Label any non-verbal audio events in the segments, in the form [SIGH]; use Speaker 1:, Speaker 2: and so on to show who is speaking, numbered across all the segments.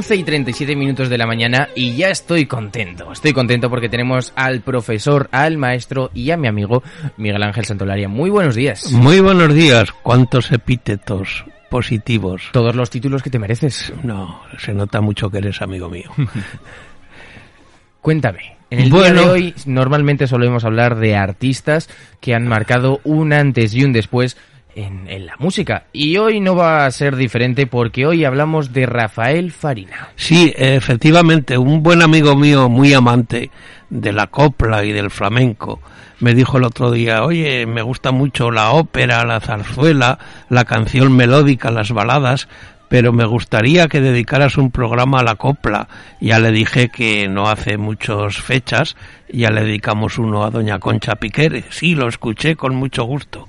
Speaker 1: 11 y 37 minutos de la mañana y ya estoy contento. Estoy contento porque tenemos al profesor, al maestro y a mi amigo Miguel Ángel Santolaria. Muy buenos días.
Speaker 2: Muy buenos días. ¿Cuántos epítetos positivos?
Speaker 1: Todos los títulos que te mereces.
Speaker 2: No, se nota mucho que eres amigo mío. [LAUGHS]
Speaker 1: Cuéntame. En el día de hoy normalmente solemos hablar de artistas que han marcado un antes y un después en, la música. Y hoy no va a ser diferente porque hoy hablamos de Rafael Farina.
Speaker 2: Sí, efectivamente, un buen amigo mío, muy amante de la copla y del flamenco, me dijo el otro día, oye, me gusta mucho la ópera, la zarzuela, la canción melódica, las baladas, pero me gustaría que dedicaras un programa a la copla. Ya le dije que no hace muchas fechas, ya le dedicamos uno a doña Concha Piquere. Sí, lo escuché con mucho gusto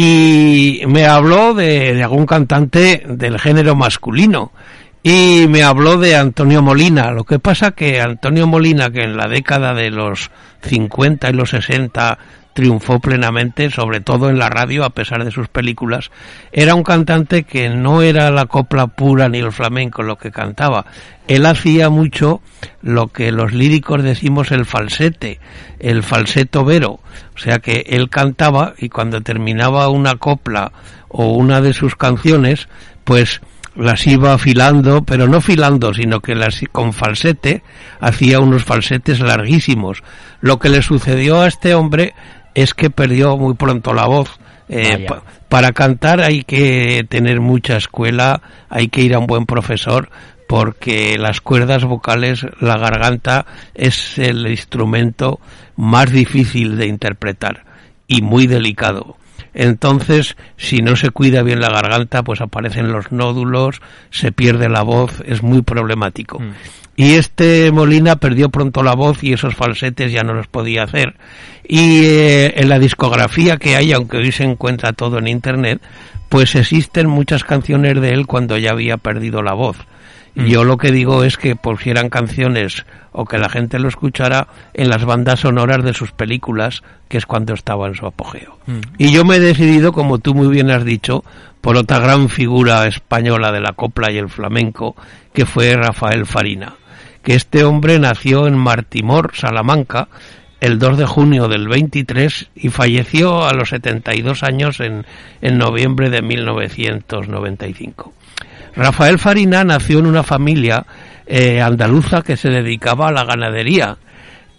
Speaker 2: y me habló de, algún cantante del género masculino y me habló de Antonio Molina. Lo que pasa que Antonio Molina, que en la década de los 50 y los 60 triunfó plenamente, sobre todo en la radio, a pesar de sus películas, era un cantante que no era la copla pura ni el flamenco lo que cantaba. Él hacía mucho lo que los líricos decimos el falsete, el falseto vero. O sea que él cantaba y cuando terminaba una copla o una de sus canciones, pues las iba afilando, pero no filando, sino que las con falsete hacía unos falsetes larguísimos. Lo que le sucedió a este hombre es que perdió muy pronto la voz. Eh, para cantar hay que tener mucha escuela, hay que ir a un buen profesor, porque las cuerdas vocales, la garganta es el instrumento más difícil de interpretar y muy delicado. Entonces, si no se cuida bien la garganta, pues aparecen los nódulos, se pierde la voz, es muy problemático. Mm. Y este Molina perdió pronto la voz y esos falsetes ya no los podía hacer. Y eh, en la discografía que hay, aunque hoy se encuentra todo en Internet, pues existen muchas canciones de él cuando ya había perdido la voz. Mm. Yo lo que digo es que pusieran canciones o que la gente lo escuchara en las bandas sonoras de sus películas, que es cuando estaba en su apogeo. Mm. Y yo me he decidido, como tú muy bien has dicho, por otra gran figura española de la copla y el flamenco, que fue Rafael Farina que este hombre nació en Martimor, Salamanca, el 2 de junio del 23 y falleció a los 72 años en, en noviembre de 1995. Rafael Farina nació en una familia eh, andaluza que se dedicaba a la ganadería.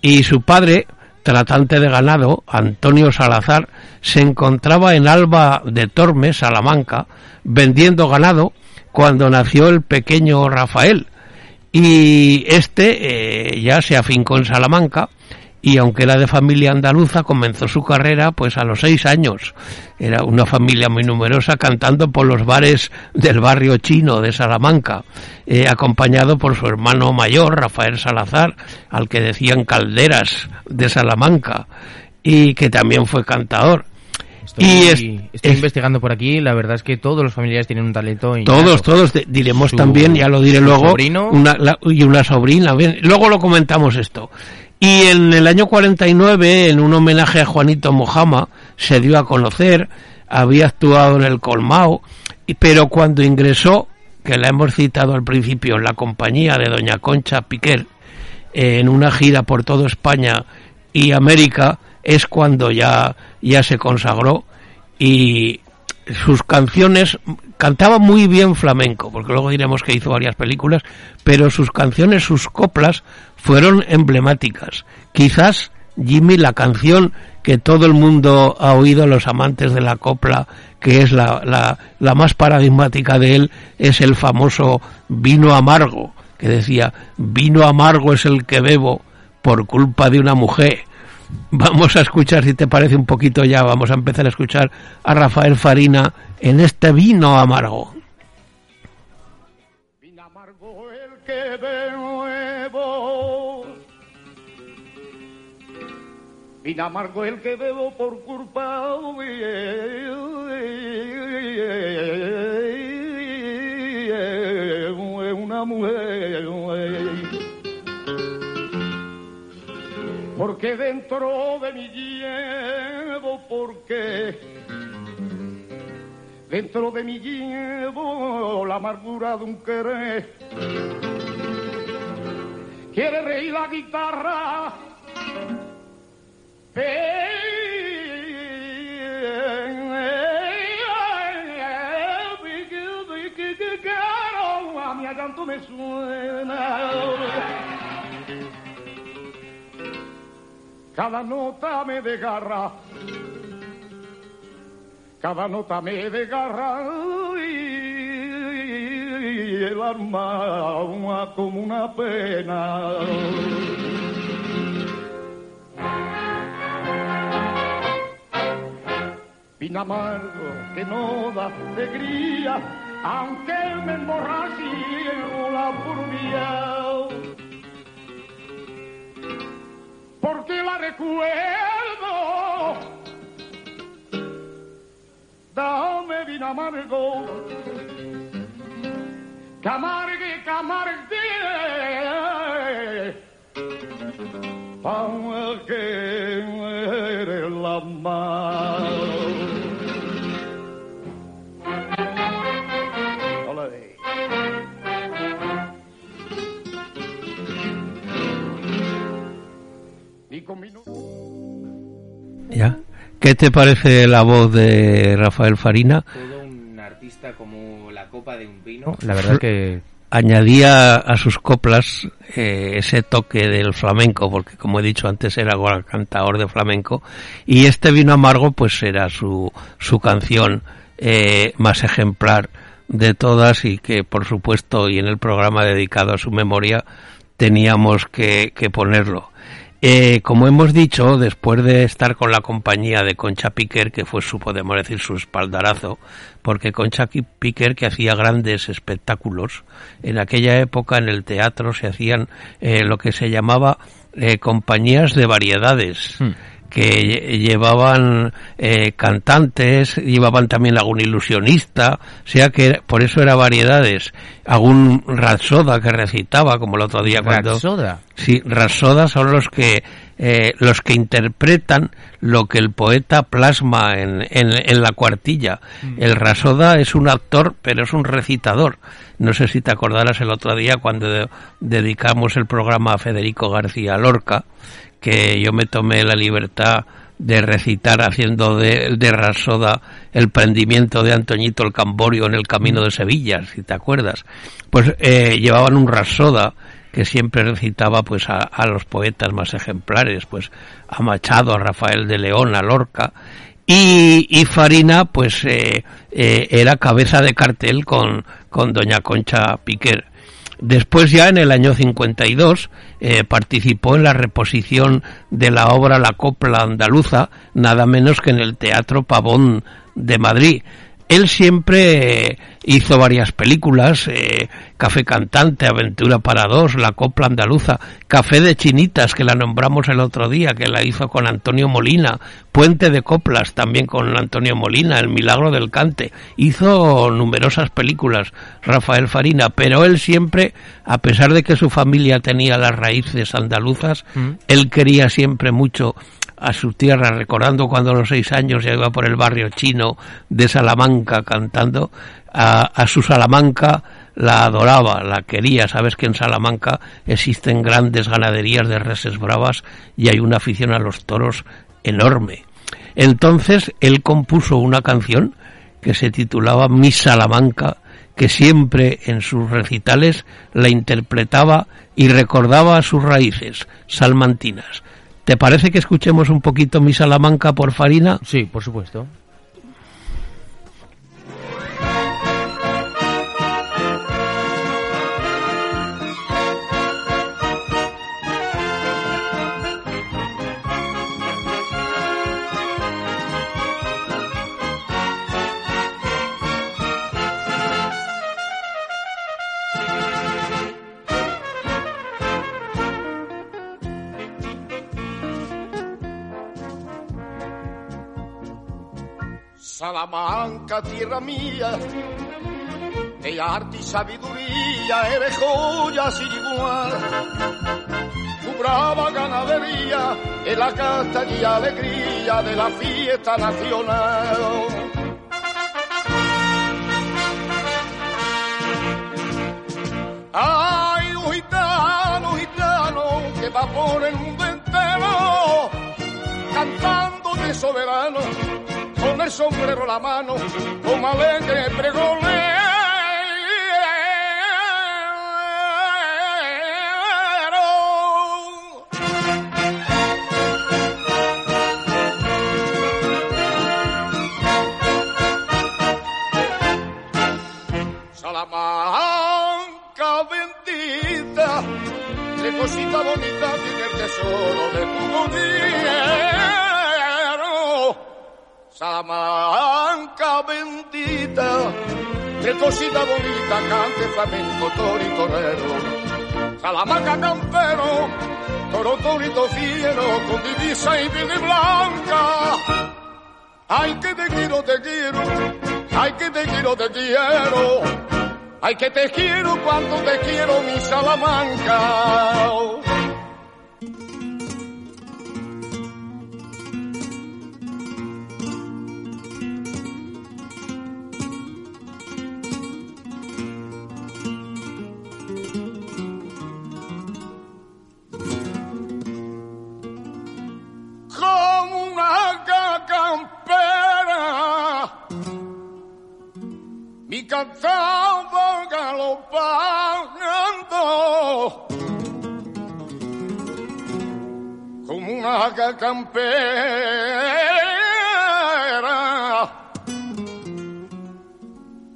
Speaker 2: Y su padre, tratante de ganado, Antonio Salazar, se encontraba en Alba de Tormes, Salamanca, vendiendo ganado cuando nació el pequeño Rafael, y este eh, ya se afincó en Salamanca y aunque era de familia andaluza, comenzó su carrera pues a los seis años. Era una familia muy numerosa cantando por los bares del barrio chino de Salamanca, eh, acompañado por su hermano mayor, Rafael Salazar, al que decían Calderas de Salamanca, y que también fue cantador.
Speaker 1: Estoy,
Speaker 2: Y es-
Speaker 1: estoy
Speaker 2: es-
Speaker 1: investigando por aquí, la verdad es que todos los familiares tienen un talento
Speaker 2: Todos,
Speaker 1: innato.
Speaker 2: todos de- diremos
Speaker 1: Su-
Speaker 2: también, ya lo diré luego,
Speaker 1: sobrino.
Speaker 2: una, la- y una sobrina. bien, luego lo comentamos esto. Y en el año 49, en un homenaje a Juanito Mojama, se dio a conocer, había actuado en el Colmao, pero cuando ingresó, que la hemos citado al principio, en la compañía de doña Concha Piquer, en una gira por toda España y América, es cuando ya, ya se consagró y sus canciones cantaba muy bien flamenco, porque luego diremos que hizo varias películas, pero sus canciones, sus coplas fueron emblemáticas. Quizás Jimmy la canción que todo el mundo ha oído, los amantes de la copla, que es la, la, la más paradigmática de él, es el famoso vino amargo, que decía, vino amargo es el que bebo por culpa de una mujer. Vamos a escuchar, si te parece un poquito ya, vamos a empezar a escuchar a Rafael Farina en este vino amargo.
Speaker 3: Vino amargo el que bebo. Vino amargo el que bebo por culpa de Porque dentro de mi llevo, porque Dentro de mí llevo la amargura de un querer. Quiere reír la guitarra. Cada nota me desgarra cada nota me desgarra y el alma como una pena. Vino amargo que no da alegría, aunque me emborrache la furia. Recuerdo dame vino amargo, que amargue, que amargue, para que la mano. Minutos.
Speaker 2: ¿Ya? ¿Qué te parece la voz de Rafael Farina?
Speaker 1: Todo un artista como la copa de un vino. La verdad es que
Speaker 2: Añadía a sus coplas eh, ese toque del flamenco, porque como he dicho antes era cantador de flamenco, y este vino amargo pues era su, su canción eh, más ejemplar de todas y que por supuesto y en el programa dedicado a su memoria teníamos que, que ponerlo. Eh, como hemos dicho, después de estar con la compañía de Concha Piquer, que fue su, podemos decir, su espaldarazo, porque Concha Piquer, que hacía grandes espectáculos, en aquella época en el teatro se hacían eh, lo que se llamaba eh, compañías de variedades.
Speaker 1: Hmm.
Speaker 2: Que lle- llevaban eh, cantantes, llevaban también algún ilusionista, o sea que por eso era variedades, algún rapsoda que recitaba, como el otro día cuando...
Speaker 1: Rapsoda.
Speaker 2: Sí, Rasoda son los que eh, los que interpretan lo que el poeta plasma en, en, en la cuartilla. El Rasoda es un actor, pero es un recitador. No sé si te acordarás el otro día cuando de- dedicamos el programa a Federico García Lorca, que yo me tomé la libertad de recitar haciendo de, de Rasoda el prendimiento de Antoñito el Camborio en el camino de Sevilla, si te acuerdas. Pues eh, llevaban un Rasoda que siempre recitaba pues a, a los poetas más ejemplares, pues a Machado, a Rafael de León, a Lorca, y, y Farina pues eh, eh, era cabeza de cartel con, con doña Concha Piquer. Después ya en el año 52 eh, participó en la reposición de la obra La Copla Andaluza, nada menos que en el Teatro Pavón de Madrid. Él siempre hizo varias películas, eh, Café Cantante, Aventura para dos, La Copla Andaluza, Café de Chinitas, que la nombramos el otro día, que la hizo con Antonio Molina, Puente de Coplas, también con Antonio Molina, El Milagro del Cante. Hizo numerosas películas, Rafael Farina, pero él siempre, a pesar de que su familia tenía las raíces andaluzas,
Speaker 1: Mm.
Speaker 2: él quería siempre mucho a su tierra, recordando cuando a los seis años ya iba por el barrio chino de Salamanca cantando, a, a su Salamanca la adoraba, la quería. Sabes que en Salamanca existen grandes ganaderías de reses bravas y hay una afición a los toros enorme. Entonces él compuso una canción que se titulaba Mi Salamanca, que siempre en sus recitales la interpretaba y recordaba sus raíces salmantinas. ¿Te parece que escuchemos un poquito Mi Salamanca por Farina?
Speaker 1: Sí, por supuesto.
Speaker 3: Salamanca, tierra mía, de arte y sabiduría, eres joya sin igual. Tu brava ganadería es la casta y alegría de la fiesta nacional. Ay, un gitano, gitano, que va por el mundo entero, cantando de soberano, con el sombrero la mano, con alegre pregonero. Qué cosita bonita cante flamenco, toro y torero. Salamanca campero, toro, torito fiero, con divisa y verde blanca. Ay, que te quiero, te quiero, ay, que te quiero, te quiero. Ay, que te quiero cuando te quiero, mi Salamanca. Campera.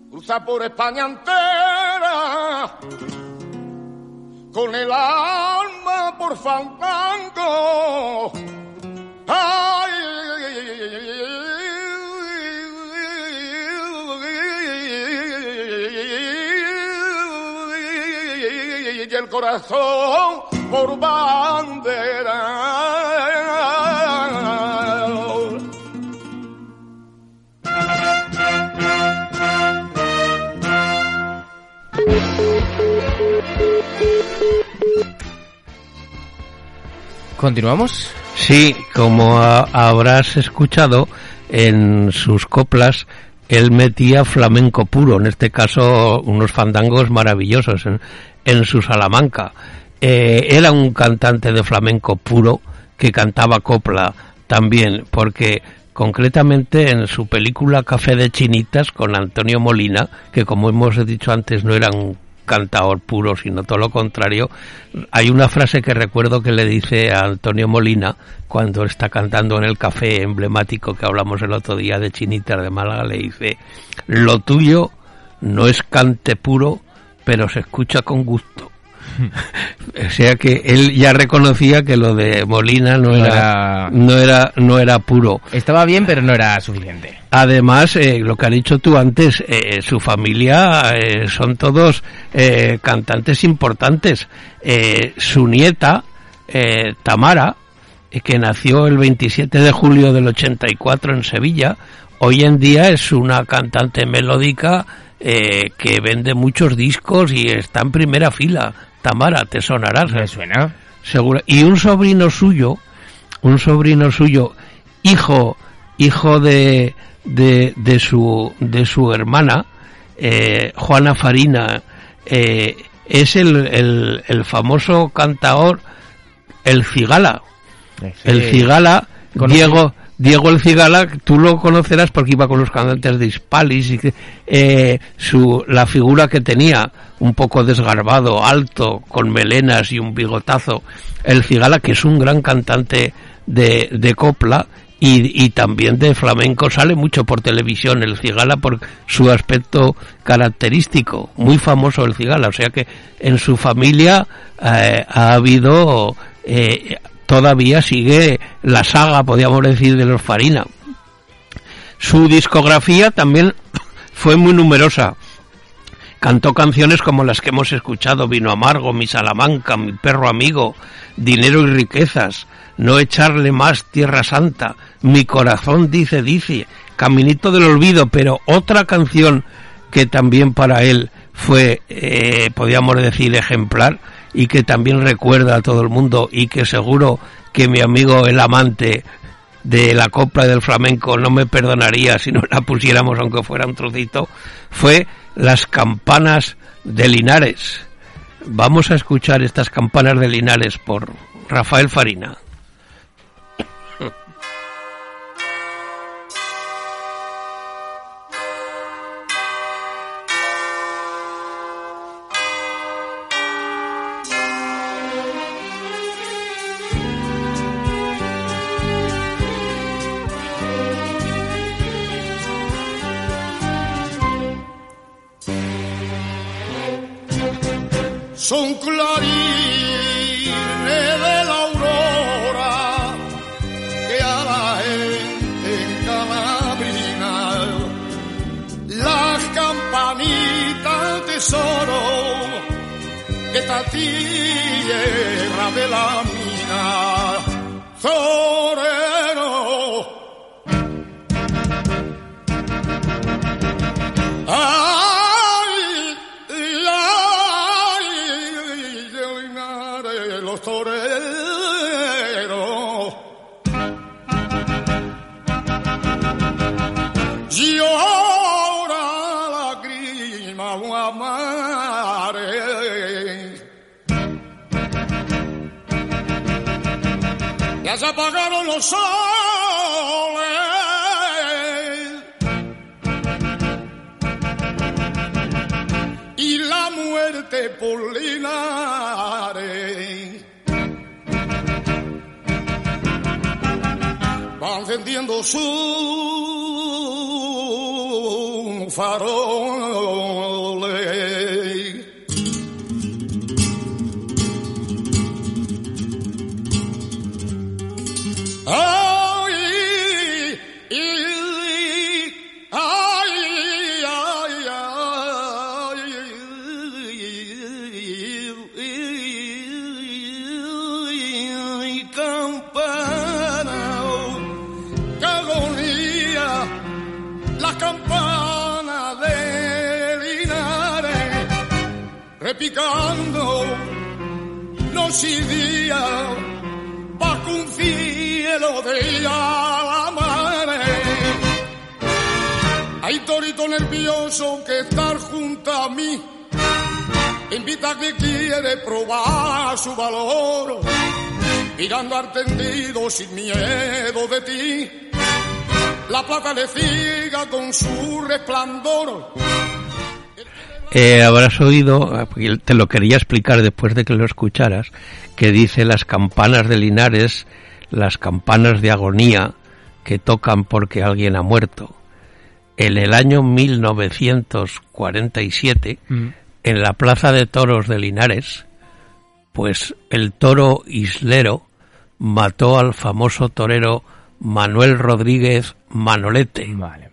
Speaker 3: Cruza por España entera. Con el alma por fandango. Ay, y el corazón por bandera.
Speaker 1: ¿Continuamos?
Speaker 2: Sí, como habrás escuchado en sus coplas, él metía flamenco puro, en este caso unos fandangos maravillosos en, en su Salamanca. Eh, era un cantante de flamenco puro que cantaba copla también, porque concretamente en su película Café de Chinitas con Antonio Molina, que como hemos dicho antes no era un cantador puro, sino todo lo contrario, hay una frase que recuerdo que le dice a Antonio Molina cuando está cantando en el café emblemático que hablamos el otro día de Chinitas de Málaga, le dice, lo tuyo no es cante puro, pero se escucha con gusto. [LAUGHS] o sea que él ya reconocía que lo de Molina no,
Speaker 1: No
Speaker 2: era,
Speaker 1: era-
Speaker 2: no era no era puro.
Speaker 1: Estaba bien, pero no era suficiente.
Speaker 2: Además, eh, lo que has dicho tú antes, eh, su familia eh, son todos eh, cantantes importantes. Su nieta, eh, Tamara, que nació el 27 de julio del 84 en Sevilla, hoy en día es una cantante melódica eh, que vende muchos discos y está en primera fila. Tamara, te sonarás.
Speaker 1: ¿Me suena?
Speaker 2: Seguro. Y un sobrino suyo, un sobrino suyo, hijo, hijo de, de, de su, de su hermana, eh, Juana Farina, eh, es el, el, el famoso cantaor El Cigala. El Cigala, Diego, Diego el Cigala, tú lo conocerás porque iba con los cantantes de Hispalis y que, eh, su, la figura que tenía, un poco desgarbado, alto, con melenas y un bigotazo, el Cigala, que es un gran cantante de, copla y, y también de flamenco, sale mucho por televisión el Cigala por su aspecto característico, muy famoso el Cigala, o sea que en su familia eh, ha habido eh, todavía sigue la saga, podríamos decir, de los Farina. Su discografía también [COUGHS] fue muy numerosa. Cantó canciones como las que hemos escuchado, Vino Amargo, Mi Salamanca, Mi Perro Amigo, Dinero y Riquezas, No echarle más Tierra Santa, Mi Corazón dice, dice, Caminito del Olvido, pero otra canción que también para él fue, eh, podríamos decir, ejemplar y que también recuerda a todo el mundo y que seguro que mi amigo el amante de la copla del flamenco no me perdonaría si no la pusiéramos aunque fuera un trocito, fue las campanas de Linares. Vamos a escuchar estas campanas de Linares por Rafael Farina.
Speaker 3: Son clarines de la aurora que a la gente encalabrina las campanitas tesoro de esta tierra de la mina torero Ya se apagaron los soles. y la muerte por Linares. Va encendiendo su faroles. Repicando noche y día, bajo un cielo de la Hay torito nervioso que estar junto a mí. Invita a que quiere probar su valor. Mirando al tendido sin miedo de ti. La plata le ciega con su resplandor.
Speaker 2: Eh, habrás oído, te lo quería explicar después de que lo escucharas, que dice las campanas de Linares, las campanas de agonía que tocan porque alguien ha muerto. En el año 1947,
Speaker 1: Mm.
Speaker 2: en la Plaza de Toros de Linares, Pues el toro islero mató al famoso torero Manuel Rodríguez Manolete.
Speaker 1: Vale.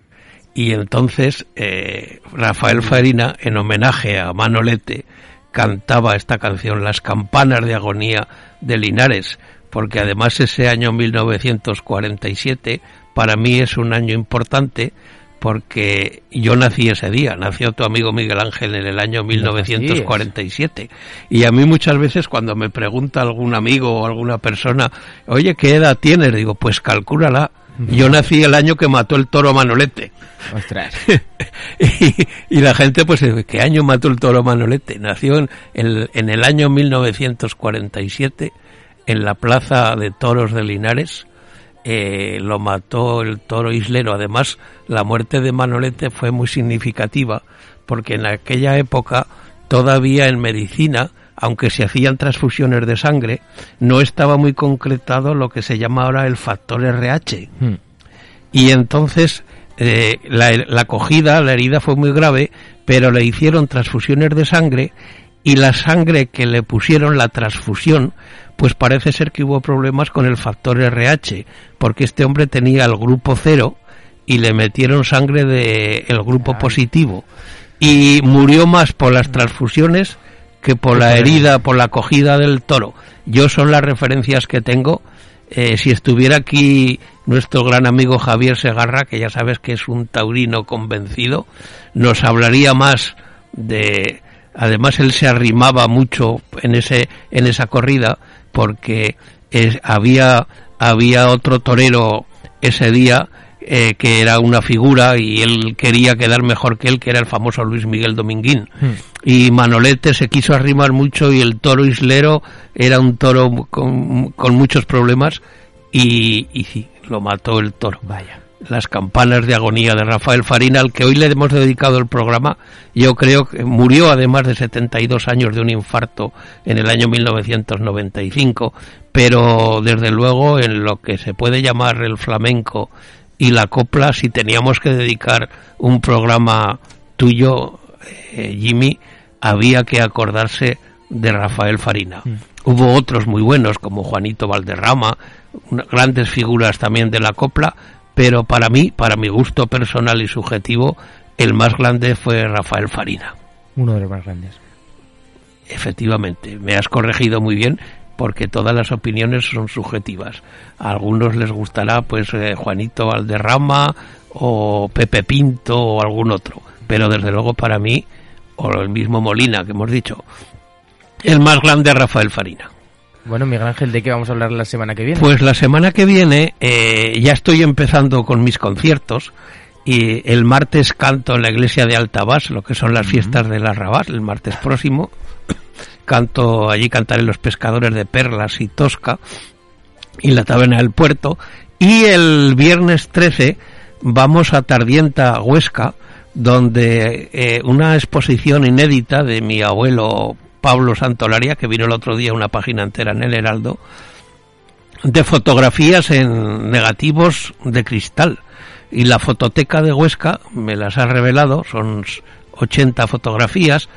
Speaker 2: Y entonces eh, Rafael Farina, en homenaje a Manolete, cantaba esta canción, Las campanas de agonía de Linares, porque además ese año 1947 para mí es un año importante porque yo nací ese día, nació tu amigo Miguel Ángel en el año 1947. Y a mí muchas veces cuando me pregunta algún amigo o alguna persona, oye, ¿qué edad tienes? Digo, pues calcúlala. Yo nací el año que mató el toro Manolete.
Speaker 1: Ostras. [LAUGHS]
Speaker 2: y, y la gente, pues, ¿qué año mató el toro Manolete? Nació en el, en el año 1947 en la plaza de toros de Linares. Eh, lo mató el toro islero. Además, la muerte de Manolete fue muy significativa porque en aquella época todavía en medicina, aunque se hacían transfusiones de sangre, no estaba muy concretado lo que se llama ahora el factor RH.
Speaker 1: Hmm.
Speaker 2: Y entonces eh, la, la acogida, la herida fue muy grave, pero le hicieron transfusiones de sangre y la sangre que le pusieron, la transfusión, pues parece ser que hubo problemas con el factor RH, porque este hombre tenía el grupo cero y le metieron sangre del el grupo positivo y murió más por las transfusiones que por la herida, por la acogida del toro. Yo son las referencias que tengo. Eh, si estuviera aquí nuestro gran amigo Javier Segarra, que ya sabes que es un taurino convencido, nos hablaría más de, además él se arrimaba mucho en ese en esa corrida porque es, había había otro torero ese día eh, que era una figura y él quería quedar mejor que él, que era el famoso Luis Miguel Dominguín. Y Manolete se quiso arrimar mucho y el toro islero era un toro con, con muchos problemas y, y sí, lo mató el toro.
Speaker 1: Vaya.
Speaker 2: Las campanas de agonía de Rafael Farina, al que hoy le hemos dedicado el programa, yo creo que murió además de 72 años de un infarto en el año 1995, pero desde luego en lo que se puede llamar el flamenco y la copla, si teníamos que dedicar un programa tuyo, eh, Jimmy, había que acordarse de Rafael Farina.
Speaker 1: Mm.
Speaker 2: Hubo otros muy buenos como Juanito Valderrama, una- grandes figuras también de la copla, pero para mí, para mi gusto personal y subjetivo, el más grande fue Rafael Farina.
Speaker 1: Uno de los más grandes.
Speaker 2: Efectivamente, me has corregido muy bien porque todas las opiniones son subjetivas. A algunos les gustará pues eh, Juanito Valderrama o Pepe Pinto o algún otro, pero desde luego para mí o el mismo Molina que hemos dicho, el más grande Rafael Farina.
Speaker 1: Bueno, Miguel Ángel, ¿de qué vamos a hablar la semana que viene?
Speaker 2: Pues la semana que viene eh, ya estoy empezando con mis conciertos y el martes canto en la iglesia de Altabás, lo que son las fiestas del Arrabás, el martes próximo. Canto, allí cantaré los pescadores de Perlas y Tosca y la taberna del puerto. Y el viernes 13 vamos a Tardienta, Huesca, donde eh, una exposición inédita de mi abuelo Pablo Santolaria, que vino el otro día una página entera en el Heraldo, de fotografías en negativos de cristal. Y la fototeca de Huesca me las ha revelado, son 80 fotografías,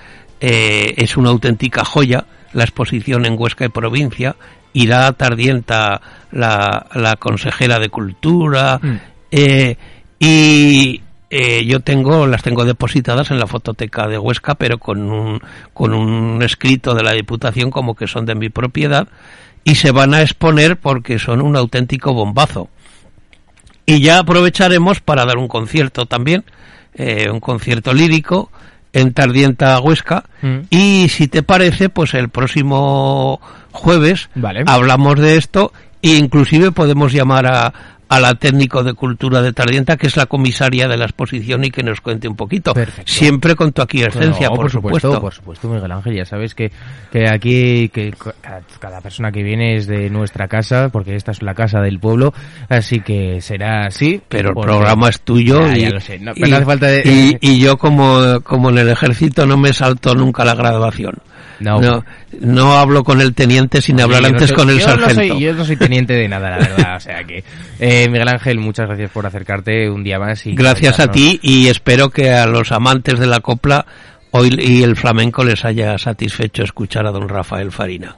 Speaker 2: eh, es una auténtica joya la exposición en Huesca y provincia, irá Tardienta la, la consejera de Cultura,
Speaker 1: Mm.
Speaker 2: eh, y eh, yo tengo, las tengo depositadas en la fototeca de Huesca, pero con un, con un escrito de la Diputación como que son de mi propiedad, y se van a exponer porque son un auténtico bombazo. Y ya aprovecharemos para dar un concierto también, eh, un concierto lírico en Tardienta Huesca.
Speaker 1: Mm.
Speaker 2: Y si te parece, pues el próximo jueves
Speaker 1: Vale.
Speaker 2: hablamos de esto e inclusive podemos llamar a, a la técnico de cultura de Tardienta, que es la comisaria de la exposición y que nos cuente un poquito.
Speaker 1: Perfecto.
Speaker 2: Siempre con tu aquiescencia,
Speaker 1: No,
Speaker 2: por, supuesto.
Speaker 1: Por supuesto, Miguel Ángel, ya sabes que, que aquí que cada, cada persona que viene es de nuestra casa, porque esta es la casa del pueblo, así que será así.
Speaker 2: pero el programa es tuyo
Speaker 1: Ya,
Speaker 2: y,
Speaker 1: ya lo sé, no,
Speaker 2: y-
Speaker 1: pero no hace falta de-
Speaker 2: y- y yo como, como en el ejército no me salto nunca la graduación.
Speaker 1: No.
Speaker 2: no, no hablo con el teniente sin hablar
Speaker 1: no
Speaker 2: antes
Speaker 1: soy-
Speaker 2: con el
Speaker 1: yo no
Speaker 2: sargento.
Speaker 1: soy- yo no soy teniente de nada, la verdad. [LAUGHS] O sea que, eh, Miguel Ángel, muchas gracias por acercarte un día más. y
Speaker 2: Gracias a ti y espero que a los amantes de la copla hoy y el flamenco les haya satisfecho escuchar a don Rafael Farina.